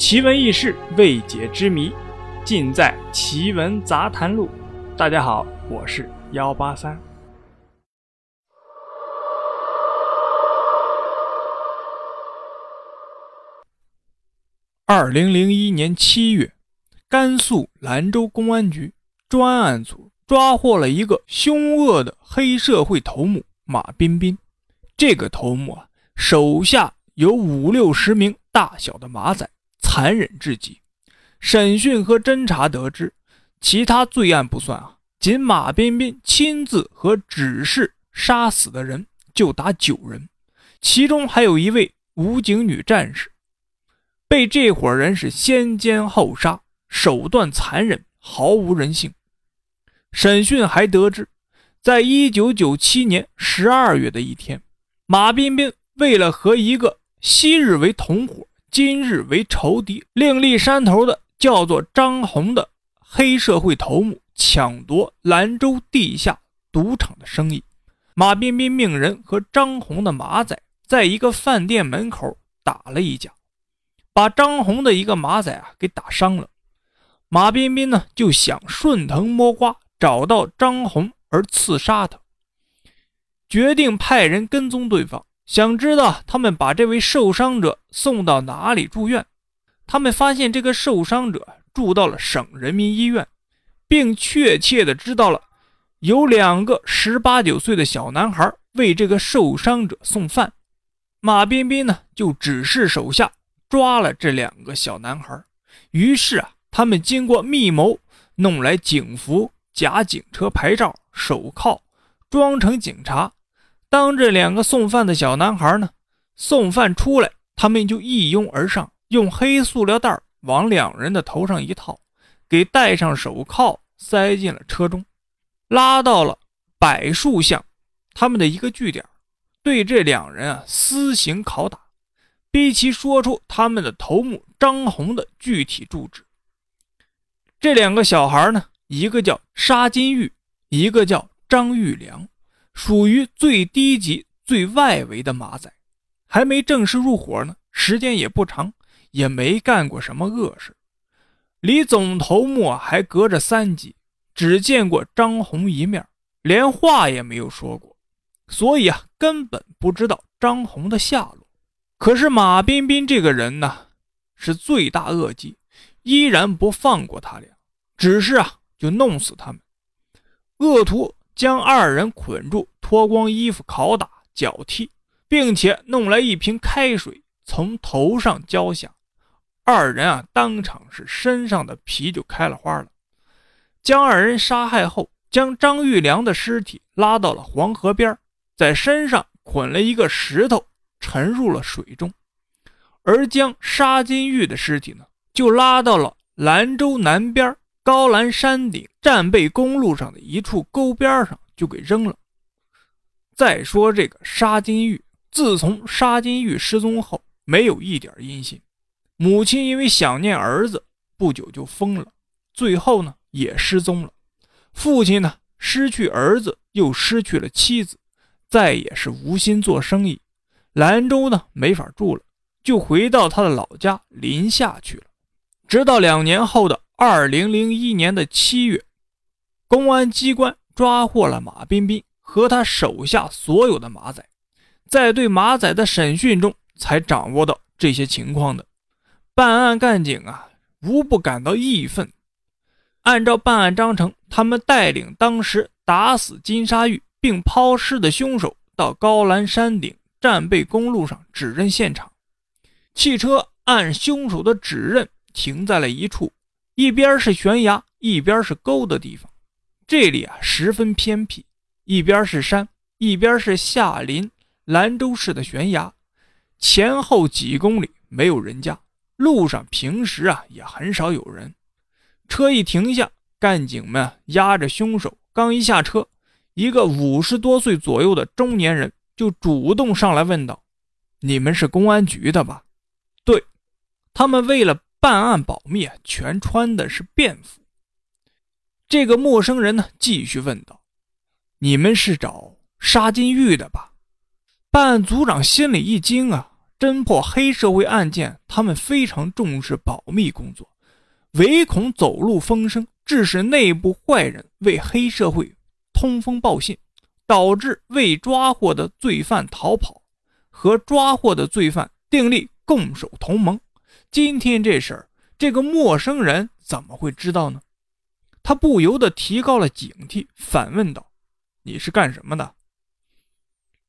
奇闻异事、未解之谜，尽在《奇闻杂谈录》。大家好，我是幺八三。二零零一年七月，甘肃兰州公安局专案组抓获了一个凶恶的黑社会头目马彬彬。这个头目啊，手下有五六十名大小的马仔。残忍至极。审讯和侦查得知，其他罪案不算啊，仅马彬彬亲自和指示杀死的人就达九人，其中还有一位武警女战士，被这伙人是先奸后杀，手段残忍，毫无人性。审讯还得知，在一九九七年十二月的一天，马彬彬为了和一个昔日为同伙。今日为仇敌，另立山头的叫做张红的黑社会头目抢夺兰州地下赌场的生意。马彬彬命人和张红的马仔在一个饭店门口打了一架，把张红的一个马仔啊给打伤了。马彬彬呢就想顺藤摸瓜找到张红而刺杀他，决定派人跟踪对方。想知道他们把这位受伤者送到哪里住院？他们发现这个受伤者住到了省人民医院，并确切的知道了有两个十八九岁的小男孩为这个受伤者送饭。马彬彬呢就指示手下抓了这两个小男孩。于是啊，他们经过密谋，弄来警服、假警车牌照、手铐，装成警察。当这两个送饭的小男孩呢送饭出来，他们就一拥而上，用黑塑料袋往两人的头上一套，给戴上手铐，塞进了车中，拉到了柏树巷他们的一个据点，对这两人啊私刑拷打，逼其说出他们的头目张红的具体住址。这两个小孩呢，一个叫沙金玉，一个叫张玉良。属于最低级、最外围的马仔，还没正式入伙呢，时间也不长，也没干过什么恶事，离总头目还隔着三级，只见过张红一面，连话也没有说过，所以啊，根本不知道张红的下落。可是马彬彬这个人呢，是罪大恶极，依然不放过他俩，只是啊，就弄死他们，恶徒。将二人捆住，脱光衣服，拷打、脚踢，并且弄来一瓶开水从头上浇下。二人啊，当场是身上的皮就开了花了。将二人杀害后，将张玉良的尸体拉到了黄河边，在身上捆了一个石头，沉入了水中。而将沙金玉的尸体呢，就拉到了兰州南边。高兰山顶战备公路上的一处沟边上就给扔了。再说这个沙金玉，自从沙金玉失踪后，没有一点音信。母亲因为想念儿子，不久就疯了，最后呢也失踪了。父亲呢失去儿子，又失去了妻子，再也是无心做生意。兰州呢没法住了，就回到他的老家临夏去了。直到两年后的。二零零一年的七月，公安机关抓获了马彬彬和他手下所有的马仔，在对马仔的审讯中，才掌握到这些情况的。办案干警啊，无不感到义愤。按照办案章程，他们带领当时打死金沙玉并抛尸的凶手到高兰山顶战备公路上指认现场。汽车按凶手的指认停在了一处。一边是悬崖，一边是沟的地方，这里啊十分偏僻。一边是山，一边是下临兰州市的悬崖，前后几公里没有人家，路上平时啊也很少有人。车一停下，干警们押着凶手，刚一下车，一个五十多岁左右的中年人就主动上来问道：“你们是公安局的吧？”对，他们为了。办案保密，全穿的是便服。这个陌生人呢，继续问道：“你们是找沙金玉的吧？”办案组长心里一惊啊，侦破黑社会案件，他们非常重视保密工作，唯恐走漏风声，致使内部坏人为黑社会通风报信，导致未抓获的罪犯逃跑，和抓获的罪犯订立共守同盟。今天这事儿，这个陌生人怎么会知道呢？他不由得提高了警惕，反问道：“你是干什么的？”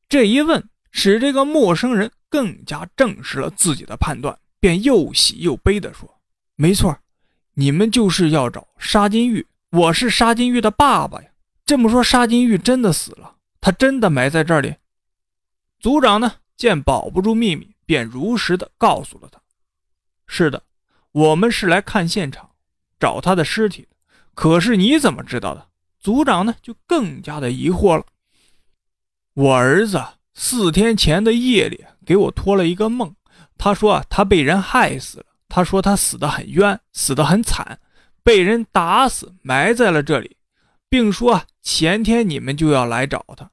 这一问，使这个陌生人更加证实了自己的判断，便又喜又悲地说：“没错，你们就是要找沙金玉，我是沙金玉的爸爸呀。这么说，沙金玉真的死了？他真的埋在这里？”组长呢，见保不住秘密，便如实的告诉了他：“是的，我们是来看现场，找他的尸体。”可是你怎么知道的？组长呢，就更加的疑惑了。我儿子四天前的夜里给我托了一个梦，他说他被人害死了。他说他死得很冤，死得很惨，被人打死埋在了这里，并说前天你们就要来找他，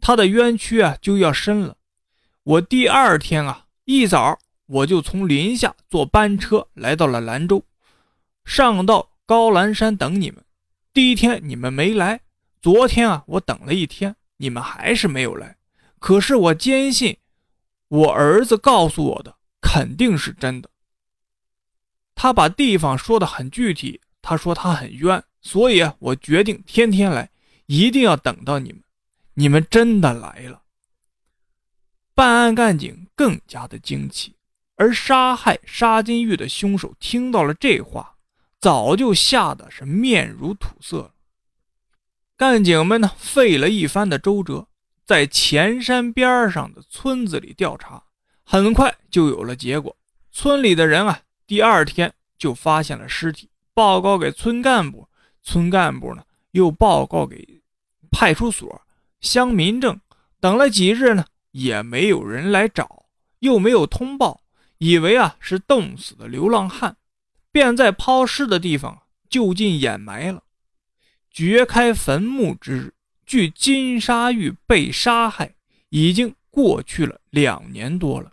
他的冤屈啊就要深了。我第二天啊一早我就从临夏坐班车来到了兰州，上到。高兰山等你们，第一天你们没来，昨天啊我等了一天，你们还是没有来。可是我坚信，我儿子告诉我的肯定是真的。他把地方说的很具体，他说他很冤，所以啊我决定天天来，一定要等到你们。你们真的来了。办案干警更加的惊奇，而杀害沙金玉的凶手听到了这话。早就吓得是面如土色。干警们呢，费了一番的周折，在前山边上的村子里调查，很快就有了结果。村里的人啊，第二天就发现了尸体，报告给村干部，村干部呢又报告给派出所、乡民政。等了几日呢，也没有人来找，又没有通报，以为啊是冻死的流浪汉。便在抛尸的地方就近掩埋了。掘开坟墓之日，距金沙玉被杀害已经过去了两年多了。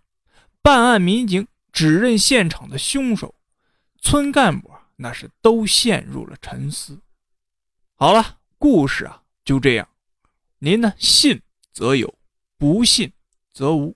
办案民警指认现场的凶手，村干部那是都陷入了沉思。好了，故事啊就这样。您呢，信则有，不信则无。